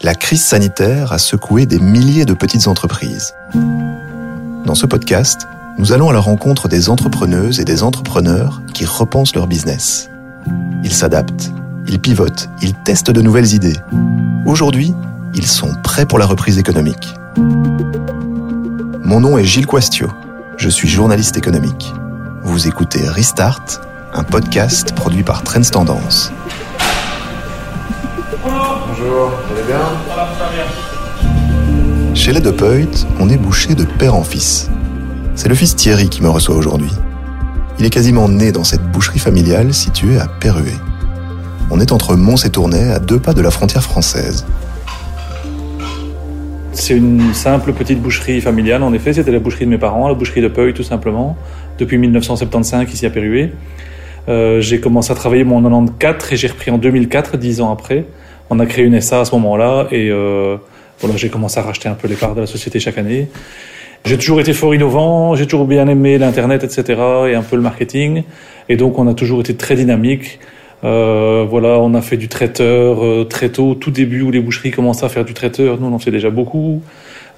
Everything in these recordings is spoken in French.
la crise sanitaire a secoué des milliers de petites entreprises. Dans ce podcast, nous allons à la rencontre des entrepreneuses et des entrepreneurs qui repensent leur business. Ils s'adaptent, ils pivotent, ils testent de nouvelles idées. Aujourd'hui, ils sont prêts pour la reprise économique. Mon nom est Gilles Quastio. Je suis journaliste économique. Vous écoutez Restart, un podcast produit par Trends Tendance. Bonjour, vous allez bien Chez les De Peut, on est bouché de père en fils. C'est le fils Thierry qui me reçoit aujourd'hui. Il est quasiment né dans cette boucherie familiale située à Perruet. On est entre Mons et Tournai, à deux pas de la frontière française. C'est une simple petite boucherie familiale, en effet. C'était la boucherie de mes parents, la boucherie de Peuil, tout simplement, depuis 1975, ici à Perruet. Euh, j'ai commencé à travailler mon 94 et j'ai repris en 2004, dix ans après. On a créé une SA à ce moment-là et euh, voilà, j'ai commencé à racheter un peu les parts de la société chaque année. J'ai toujours été fort innovant, j'ai toujours bien aimé l'internet, etc. et un peu le marketing. Et donc on a toujours été très dynamique. Euh, voilà, on a fait du traiteur euh, très tôt, tout début où les boucheries commençaient à faire du traiteur. Nous, on en fait déjà beaucoup.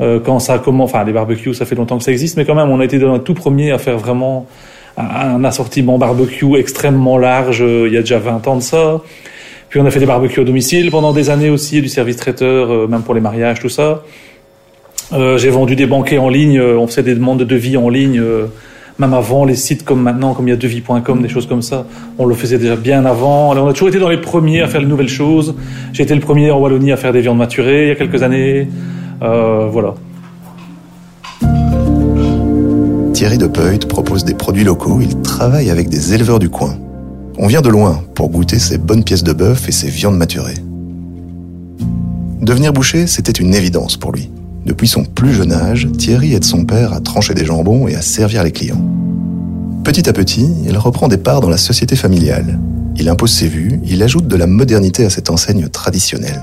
Euh, quand ça commence, enfin les barbecues, ça fait longtemps que ça existe, mais quand même, on a été dans le tout premier à faire vraiment un, un assortiment barbecue extrêmement large. euh, il y a déjà 20 ans de ça. Puis on a fait des barbecues au domicile pendant des années aussi, du service traiteur, euh, même pour les mariages, tout ça. Euh, j'ai vendu des banquets en ligne, euh, on faisait des demandes de devis en ligne, même avant les sites comme maintenant, comme il y a devis.com, des choses comme ça. On le faisait déjà bien avant. Alors, on a toujours été dans les premiers à faire de nouvelles choses. J'ai été le premier en Wallonie à faire des viandes maturées il y a quelques années. Voilà. Thierry De Peut propose des produits locaux, il travaille avec des éleveurs du coin. On vient de loin pour goûter ces bonnes pièces de bœuf et ces viandes maturées. Devenir boucher, c'était une évidence pour lui. Depuis son plus jeune âge, Thierry aide son père à trancher des jambons et à servir les clients. Petit à petit, il reprend des parts dans la société familiale. Il impose ses vues, il ajoute de la modernité à cette enseigne traditionnelle.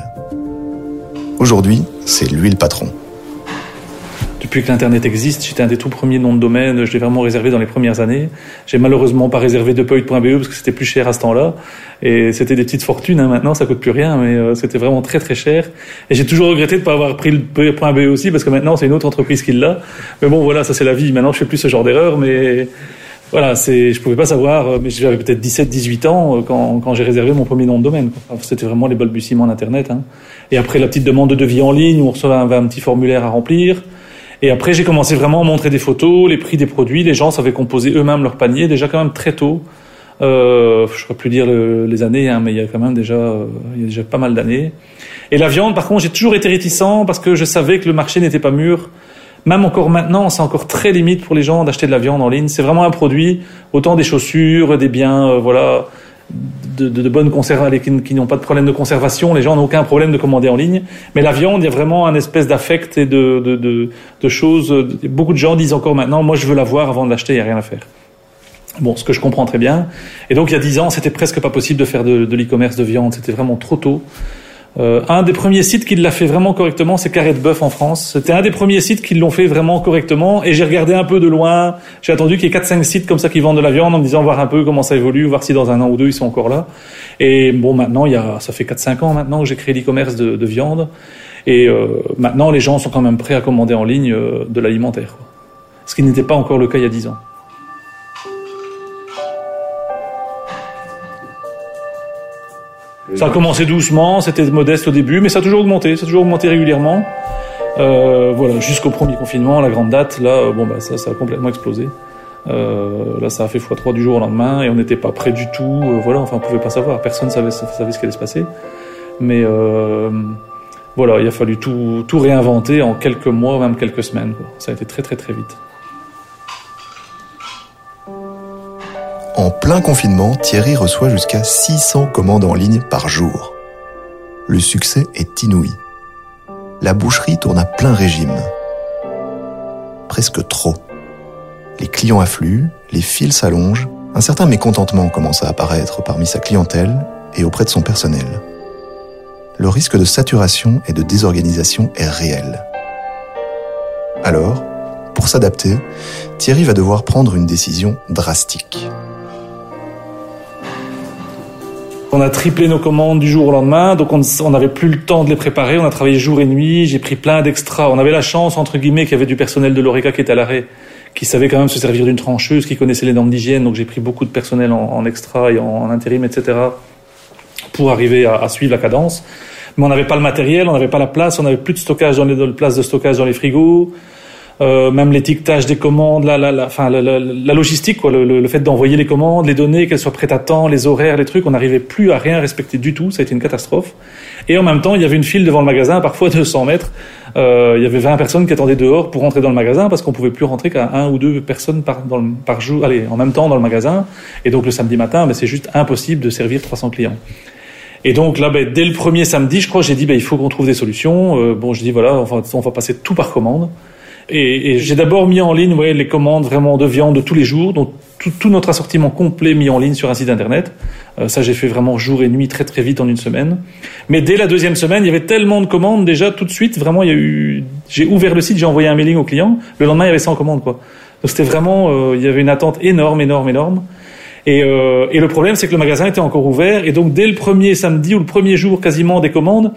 Aujourd'hui, c'est lui le patron. Depuis que l'Internet existe, j'étais un des tout premiers noms de domaine. Je l'ai vraiment réservé dans les premières années. J'ai malheureusement pas réservé depuis.be parce que c'était plus cher à ce temps-là. Et c'était des petites fortunes. Hein. Maintenant, ça coûte plus rien, mais euh, c'était vraiment très très cher. Et j'ai toujours regretté de pas avoir pris le .be aussi parce que maintenant c'est une autre entreprise qui l'a. Mais bon, voilà, ça c'est la vie. Maintenant, je fais plus ce genre d'erreur, mais voilà, c'est, je pouvais pas savoir. euh, Mais j'avais peut-être 17-18 ans euh, quand, quand j'ai réservé mon premier nom de domaine. c'était vraiment les balbutiements d'Internet. Hein. Et après la petite demande de devis en ligne, où on recevait un petit formulaire à remplir. Et après, j'ai commencé vraiment à montrer des photos, les prix des produits. Les gens savaient composer eux-mêmes leur panier déjà quand même très tôt. Euh, je ne saurais plus dire le- les années, hein, mais il y a quand même déjà, euh, il y a déjà pas mal d'années. Et la viande, par contre, j'ai toujours été réticent parce que je savais que le marché n'était pas mûr. Même encore maintenant, c'est encore très limite pour les gens d'acheter de la viande en ligne. C'est vraiment un produit, autant des chaussures, des biens, euh, voilà, de, de, de bonnes conservations, qui, qui n'ont pas de problème de conservation. Les gens n'ont aucun problème de commander en ligne. Mais la viande, il y a vraiment un espèce d'affect et de, de, choses. Beaucoup de gens disent encore maintenant, moi je veux la voir avant de l'acheter, il n'y a rien à faire. Bon, ce que je comprends très bien. Et donc il y a dix ans, c'était presque pas possible de faire de l'e-commerce de viande. C'était vraiment trop tôt. Euh, un des premiers sites qui l'a fait vraiment correctement, c'est Carré de Bœuf en France. C'était un des premiers sites qui l'ont fait vraiment correctement. Et j'ai regardé un peu de loin. J'ai attendu qu'il y ait 4-5 sites comme ça qui vendent de la viande en me disant voir un peu comment ça évolue, voir si dans un an ou deux ils sont encore là. Et bon, maintenant, il y a, ça fait 4-5 ans maintenant que j'ai créé l'e-commerce de, de viande. Et euh, maintenant, les gens sont quand même prêts à commander en ligne euh, de l'alimentaire. Ce qui n'était pas encore le cas il y a 10 ans. Ça a commencé doucement, c'était modeste au début, mais ça a toujours augmenté, ça a toujours augmenté régulièrement. Euh, voilà, jusqu'au premier confinement, la grande date, là, euh, bon, bah, ça, ça a complètement explosé. Euh, là, ça a fait x3 du jour au lendemain et on n'était pas prêt du tout. euh, voilà, enfin, on pouvait pas savoir, personne savait, savait ce qui allait se passer. Mais euh, voilà, il a fallu tout, tout réinventer en quelques mois, même quelques semaines. Quoi. Ça a été très, très, très vite. En plein confinement, Thierry reçoit jusqu'à 600 commandes en ligne par jour. Le succès est inouï. La boucherie tourne à plein régime. Presque trop. Les clients affluent, les fils s'allongent, un certain mécontentement commence à apparaître parmi sa clientèle et auprès de son personnel. Le risque de saturation et de désorganisation est réel. Alors, pour s'adapter, Thierry va devoir prendre une décision drastique. On a triplé nos commandes du jour au lendemain, donc on n'avait plus le temps de les préparer. On a travaillé jour et nuit. J'ai pris plein d'extras. On avait la chance, entre guillemets, qu'il y avait du personnel de l'ORECA qui était à l'arrêt, qui savait quand même se servir d'une trancheuse, qui connaissait les normes d'hygiène. Donc j'ai pris beaucoup de personnel en, extra et en, intérim, etc., pour arriver à, suivre la cadence. Mais on n'avait pas le matériel, on n'avait pas la place, on n'avait plus de stockage dans les de places de stockage dans les frigos. Euh, même l'étiquetage des commandes, la, la, la, enfin, la, la logistique, quoi, le, le, fait d'envoyer les commandes, les données, qu'elles soient prêtes à temps, les horaires, les trucs, on n'arrivait plus à rien respecter du tout. Ça a été une catastrophe. Et en même temps, il y avait une file devant le magasin, parfois de 100 mètres. Euh, il y avait 20 personnes qui attendaient dehors pour rentrer dans le magasin parce qu'on pouvait plus rentrer qu'à un ou deux personnes par, le, par jour, allez, en même temps dans le magasin. Et donc le samedi matin, ben, c'est juste impossible de servir 300 clients. Et donc là, ben, dès le premier samedi, je crois, j'ai dit, ben, il faut qu'on trouve des solutions. Euh, bon, je dis voilà, on on va passer tout par commande. Et, et j'ai d'abord mis en ligne ouais, les commandes vraiment de viande de tous les jours, donc tout, tout notre assortiment complet mis en ligne sur un site internet. Euh, ça, j'ai fait vraiment jour et nuit très très vite en une semaine. Mais dès la deuxième semaine, il y avait tellement de commandes déjà tout de suite. Vraiment, il y a eu. J'ai ouvert le site, j'ai envoyé un mailing au client. Le lendemain, il y avait 100 commandes quoi. Donc c'était vraiment, euh, il y avait une attente énorme, énorme, énorme. Et, euh, et le problème, c'est que le magasin était encore ouvert. Et donc, dès le premier samedi ou le premier jour quasiment des commandes,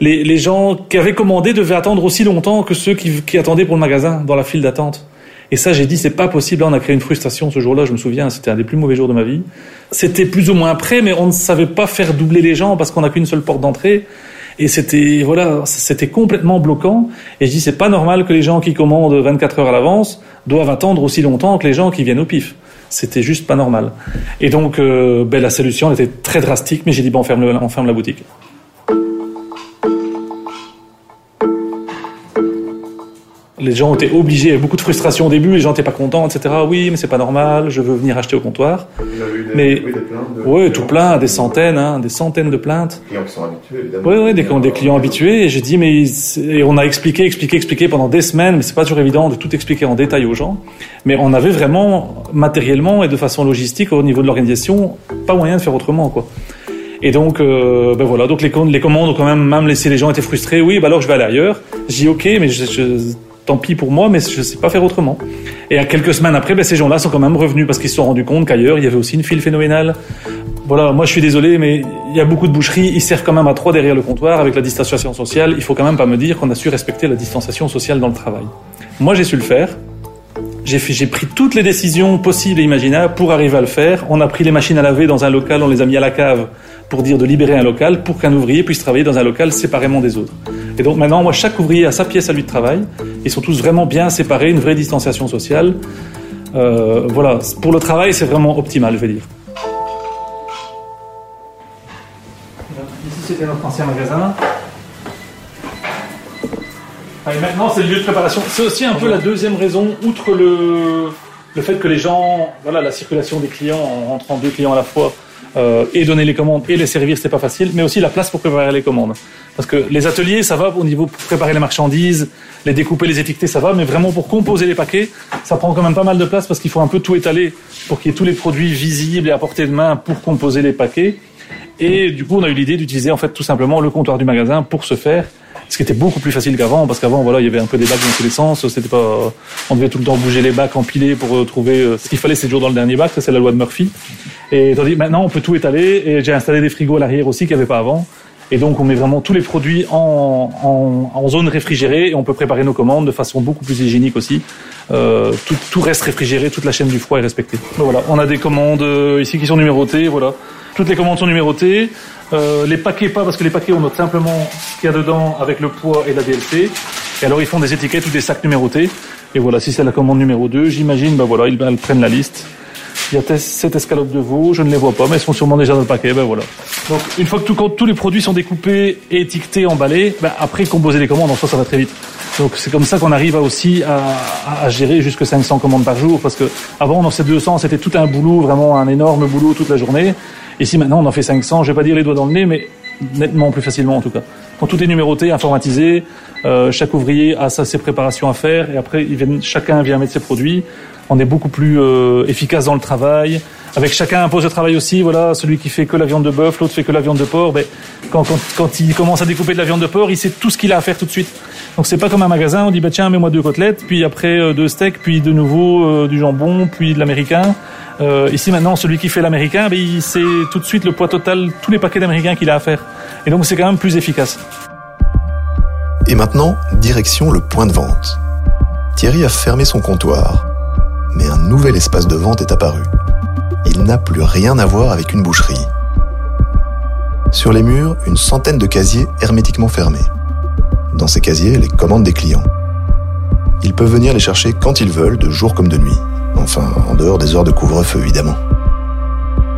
les, les, gens qui avaient commandé devaient attendre aussi longtemps que ceux qui, qui attendaient pour le magasin dans la file d'attente. Et ça, j'ai dit, c'est pas possible. Là, on a créé une frustration ce jour-là. Je me souviens, c'était un des plus mauvais jours de ma vie. C'était plus ou moins prêt, mais on ne savait pas faire doubler les gens parce qu'on n'a qu'une seule porte d'entrée. Et c'était, voilà, c'était complètement bloquant. Et je dis, c'est pas normal que les gens qui commandent 24 heures à l'avance doivent attendre aussi longtemps que les gens qui viennent au pif. C'était juste pas normal. Et donc, euh, ben, la solution était très drastique, mais j'ai dit, bon, on ferme, on ferme la boutique. Les gens étaient obligés, il y avait beaucoup de frustration au début, les gens n'étaient pas contents, etc. Oui, mais c'est pas normal, je veux venir acheter au comptoir. Vous avez eu des, mais oui, des plaintes de, tout plein, des centaines, hein, des centaines de plaintes. Des clients qui sont habitués, évidemment. Oui, des, des clients habitués. Et j'ai dit, mais et on a expliqué, expliqué, expliqué pendant des semaines, mais c'est pas toujours évident de tout expliquer en détail aux gens. Mais on avait vraiment matériellement et de façon logistique au niveau de l'organisation pas moyen de faire autrement, quoi. Et donc, euh, ben voilà, donc les, les commandes ont quand même, même laissé les gens étaient frustrés. Oui, bah alors je vais aller ailleurs. J'ai dit ok, mais je, je tant pis pour moi, mais je ne sais pas faire autrement. Et à quelques semaines après, ben, ces gens-là sont quand même revenus parce qu'ils se sont rendus compte qu'ailleurs, il y avait aussi une file phénoménale. Voilà, moi je suis désolé, mais il y a beaucoup de boucheries, ils servent quand même à trois derrière le comptoir avec la distanciation sociale. Il faut quand même pas me dire qu'on a su respecter la distanciation sociale dans le travail. Moi j'ai su le faire. J'ai pris toutes les décisions possibles et imaginables pour arriver à le faire. On a pris les machines à laver dans un local, on les a mis à la cave pour dire de libérer un local pour qu'un ouvrier puisse travailler dans un local séparément des autres. Et donc maintenant, moi, chaque ouvrier a sa pièce à lui de travail. Ils sont tous vraiment bien séparés, une vraie distanciation sociale. Euh, voilà, pour le travail, c'est vraiment optimal, je vais dire. Ici, c'était notre ancien magasin. Et maintenant, c'est le lieu de préparation. C'est aussi un peu la deuxième raison, outre le, le fait que les gens, voilà, la circulation des clients en rentrant deux clients à la fois, euh, et donner les commandes et les servir, c'est pas facile, mais aussi la place pour préparer les commandes. Parce que les ateliers, ça va au niveau pour préparer les marchandises, les découper, les étiqueter, ça va, mais vraiment pour composer les paquets, ça prend quand même pas mal de place parce qu'il faut un peu tout étaler pour qu'il y ait tous les produits visibles et à portée de main pour composer les paquets. Et du coup, on a eu l'idée d'utiliser en fait tout simplement le comptoir du magasin pour ce faire ce qui était beaucoup plus facile qu'avant parce qu'avant voilà il y avait un peu des bacs dans tous les sens c'était pas on devait tout le temps bouger les bacs empiler pour euh, trouver euh, ce qu'il fallait c'est toujours dans le dernier bac ça c'est la loi de Murphy et tandis maintenant on peut tout étaler et j'ai installé des frigos à l'arrière aussi qu'il n'y avait pas avant et donc on met vraiment tous les produits en, en, en, zone réfrigérée et on peut préparer nos commandes de façon beaucoup plus hygiénique aussi. Euh, tout, tout, reste réfrigéré, toute la chaîne du froid est respectée. Donc voilà, on a des commandes euh, ici qui sont numérotées, voilà. Toutes les commandes sont numérotées. Euh, les paquets pas, parce que les paquets, on note simplement ce qu'il y a dedans avec le poids et la DLC. Et alors, ils font des étiquettes ou des sacs numérotés. Et voilà, si c'est la commande numéro 2, j'imagine, ben voilà, ils, prennent la liste. Il y a cette escalope de veau, je ne les vois pas, mais elles sont sûrement déjà dans le paquet, ben voilà. Donc, une fois que tout, tous les produits sont découpés, étiquetés, emballés, ben après, composer les commandes, en soi, ça va très vite. Donc, c'est comme ça qu'on arrive aussi à, à, gérer jusque 500 commandes par jour, parce que avant, dans ces 200, c'était tout un boulot, vraiment un énorme boulot toute la journée. Ici maintenant on en fait 500, je vais pas dire les doigts dans le nez, mais nettement plus facilement en tout cas. Quand tout est numéroté, informatisé, euh, chaque ouvrier a sa, ses préparations à faire et après chacun vient mettre ses produits. On est beaucoup plus euh, efficace dans le travail. Avec chacun un poste de travail aussi. Voilà, celui qui fait que la viande de bœuf, l'autre fait que la viande de porc. Ben, quand, quand, quand, il commence à découper de la viande de porc, il sait tout ce qu'il a à faire tout de suite. Donc c'est pas comme un magasin. On dit bah tiens mets-moi deux côtelettes, puis après euh, deux steaks, puis de nouveau euh, du jambon, puis de l'américain. Euh, ici maintenant, celui qui fait l'américain, ben, il sait tout de suite le poids total, tous les paquets d'américains qu'il a à faire. Et donc c'est quand même plus efficace. Et maintenant, direction le point de vente. Thierry a fermé son comptoir, mais un nouvel espace de vente est apparu. Il n'a plus rien à voir avec une boucherie. Sur les murs, une centaine de casiers hermétiquement fermés. Dans ces casiers, les commandes des clients. Ils peuvent venir les chercher quand ils veulent, de jour comme de nuit. Enfin, en dehors des heures de couvre-feu, évidemment.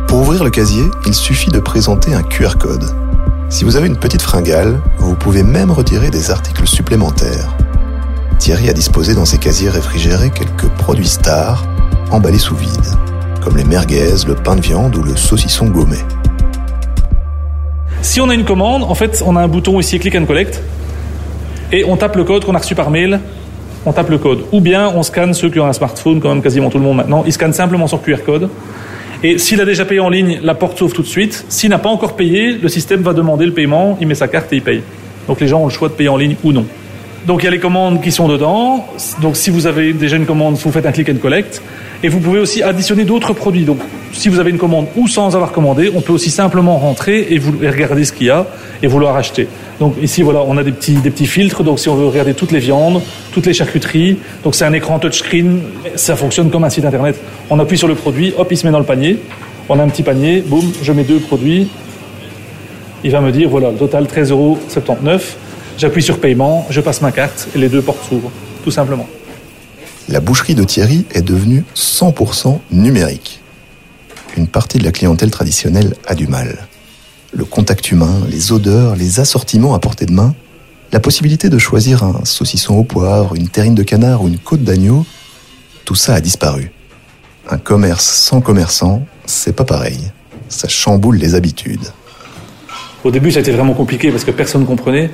Pour ouvrir le casier, il suffit de présenter un QR code. Si vous avez une petite fringale, vous pouvez même retirer des articles supplémentaires. Thierry a disposé dans ses casiers réfrigérés quelques produits stars, emballés sous vide, comme les merguez, le pain de viande ou le saucisson gourmet. Si on a une commande, en fait, on a un bouton ici Click and Collect, et on tape le code qu'on a reçu par mail on tape le code. Ou bien on scanne ceux qui ont un smartphone, quand même quasiment tout le monde maintenant, ils scannent simplement son QR code. Et s'il a déjà payé en ligne, la porte s'ouvre tout de suite. S'il n'a pas encore payé, le système va demander le paiement, il met sa carte et il paye. Donc les gens ont le choix de payer en ligne ou non. Donc il y a les commandes qui sont dedans. Donc si vous avez déjà une commande, vous faites un click and collect. Et vous pouvez aussi additionner d'autres produits. Donc si vous avez une commande ou sans avoir commandé, on peut aussi simplement rentrer et, vous, regarder ce qu'il y a et vouloir acheter. Donc ici voilà, on a des petits, des petits filtres. Donc si on veut regarder toutes les viandes, toutes les charcuteries, donc c'est un écran touchscreen. Ça fonctionne comme un site internet. On appuie sur le produit, hop, il se met dans le panier. On a un petit panier, boum, je mets deux produits. Il va me dire voilà, le total 13,79 euros. J'appuie sur paiement, je passe ma carte et les deux portes s'ouvrent, tout simplement. La boucherie de Thierry est devenue 100% numérique. Une partie de la clientèle traditionnelle a du mal. Le contact humain, les odeurs, les assortiments à portée de main, la possibilité de choisir un saucisson au poivre, une terrine de canard ou une côte d'agneau, tout ça a disparu. Un commerce sans commerçant, c'est pas pareil. Ça chamboule les habitudes. Au début, ça a été vraiment compliqué parce que personne ne comprenait.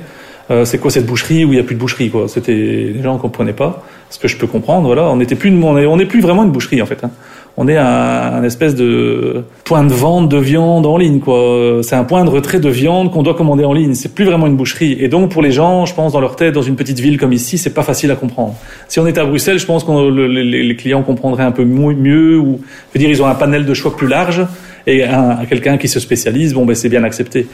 Euh, c'est quoi cette boucherie où il n'y a plus de boucherie quoi? C'était les gens ne comprenaient pas. Ce que je peux comprendre, voilà, on n'était plus, on n'est plus vraiment une boucherie en fait. Hein. On est un, un, espèce de point de vente de viande en ligne quoi. C'est un point de retrait de viande qu'on doit commander en ligne. C'est plus vraiment une boucherie. Et donc pour les gens, je pense dans leur tête, dans une petite ville comme ici, c'est pas facile à comprendre. Si on était à Bruxelles, je pense que les, les, clients comprendraient un peu mieux ou, je veux dire, ils ont un panel de choix plus large et un, quelqu'un qui se spécialise, bon ben c'est bien accepté.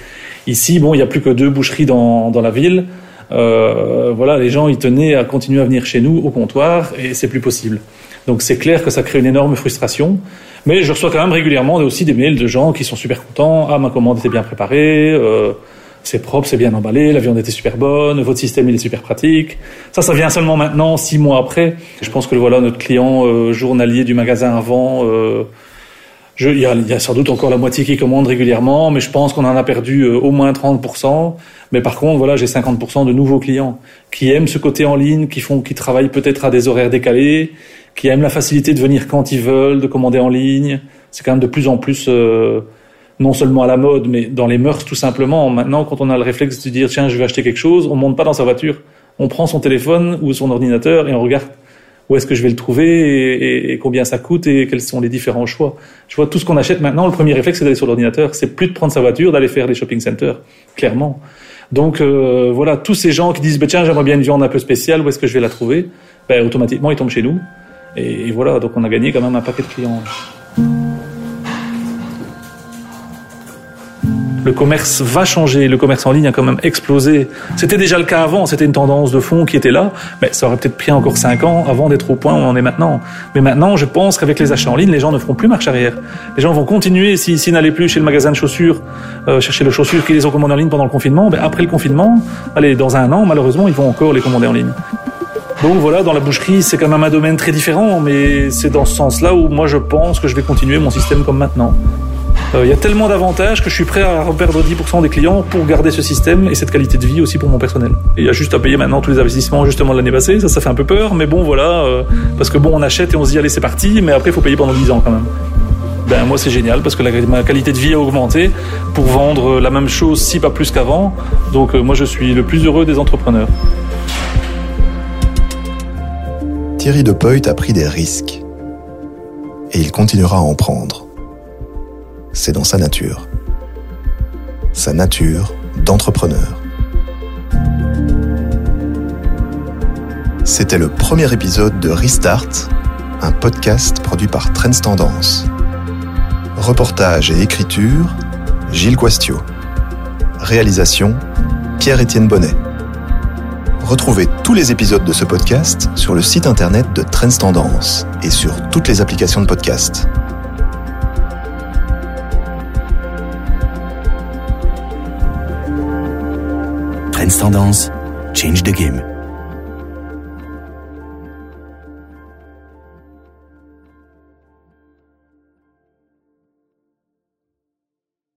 Ici, bon, il n'y a plus que deux boucheries dans, dans la ville. Euh, voilà, les gens ils tenaient à continuer à venir chez nous au comptoir et c'est plus possible. Donc c'est clair que ça crée une énorme frustration. Mais je reçois quand même régulièrement aussi des mails de gens qui sont super contents. Ah, ma commande était bien préparée, euh, c'est propre, c'est bien emballé, la viande était super bonne, votre système il est super pratique. Ça, ça vient seulement maintenant, six mois après. Je pense que voilà notre client euh, journalier du magasin avant. Il y, a, y, a, sans doute encore la moitié qui commande régulièrement, mais je pense qu'on en a perdu euh, au moins 30%. Mais par contre, voilà, j'ai 50% de nouveaux clients qui aiment ce côté en ligne, qui font, qui travaillent peut-être à des horaires décalés, qui aiment la facilité de venir quand ils veulent, de commander en ligne. C'est quand même de plus en plus, euh, non seulement à la mode, mais dans les mœurs tout simplement. Maintenant, quand on a le réflexe de dire tiens, je vais acheter quelque chose, on monte pas dans sa voiture, on prend son téléphone ou son ordinateur et on regarde où est-ce que je vais le trouver et, combien ça coûte et quels sont les différents choix. Je vois tout ce qu'on achète maintenant, le premier réflexe c'est d'aller sur l'ordinateur, c'est plus de prendre sa voiture, d'aller faire les shopping centers, clairement. Donc euh, voilà, tous ces gens qui disent bah, tiens j'aimerais bien une viande un peu spéciale, où est-ce que je vais la trouver? Ben, Automatiquement ils tombent chez nous. Et, et voilà, donc on a gagné quand même un paquet de clients. Le commerce va changer, le commerce en ligne a quand même explosé. C'était déjà le cas avant, c'était une tendance de fond qui était là, mais ça aurait peut-être pris encore cinq ans avant d'être au point où on en est maintenant. Mais maintenant, je pense qu'avec les achats en ligne, les gens ne feront plus marche arrière. Les gens vont continuer, s'ils si, n'allaient plus chez le magasin de chaussures, euh, chercher les chaussures qu'ils ont commandées en ligne pendant le confinement, ben après le confinement, allez, dans un an, malheureusement, ils vont encore les commander en ligne. Donc voilà, dans la boucherie, c'est quand même un domaine très différent, mais c'est dans ce sens-là où moi je pense que je vais continuer mon système comme maintenant. Euh, il y a tellement d'avantages que je suis prêt à perdre 10% des clients pour garder ce système et cette qualité de vie aussi pour mon personnel. Il y a juste à payer maintenant tous les investissements justement de l'année passée, ça ça fait un peu peur, mais bon voilà, euh, parce que bon on achète et on se dit allez c'est parti, mais après il faut payer pendant 10 ans quand même. Ben moi c'est génial parce que ma qualité de vie a augmenté pour vendre la même chose si pas plus qu'avant. Donc euh, moi je suis le plus heureux des entrepreneurs. Thierry de Depoit a pris des risques et il continuera à en prendre c'est dans sa nature. Sa nature d'entrepreneur. C'était le premier épisode de Restart, un podcast produit par Trends Tendance. Reportage et écriture, Gilles Quastio. Réalisation, Pierre-Étienne Bonnet. Retrouvez tous les épisodes de ce podcast sur le site internet de Trends Tendance et sur toutes les applications de podcast. Trends Tendance, change the game.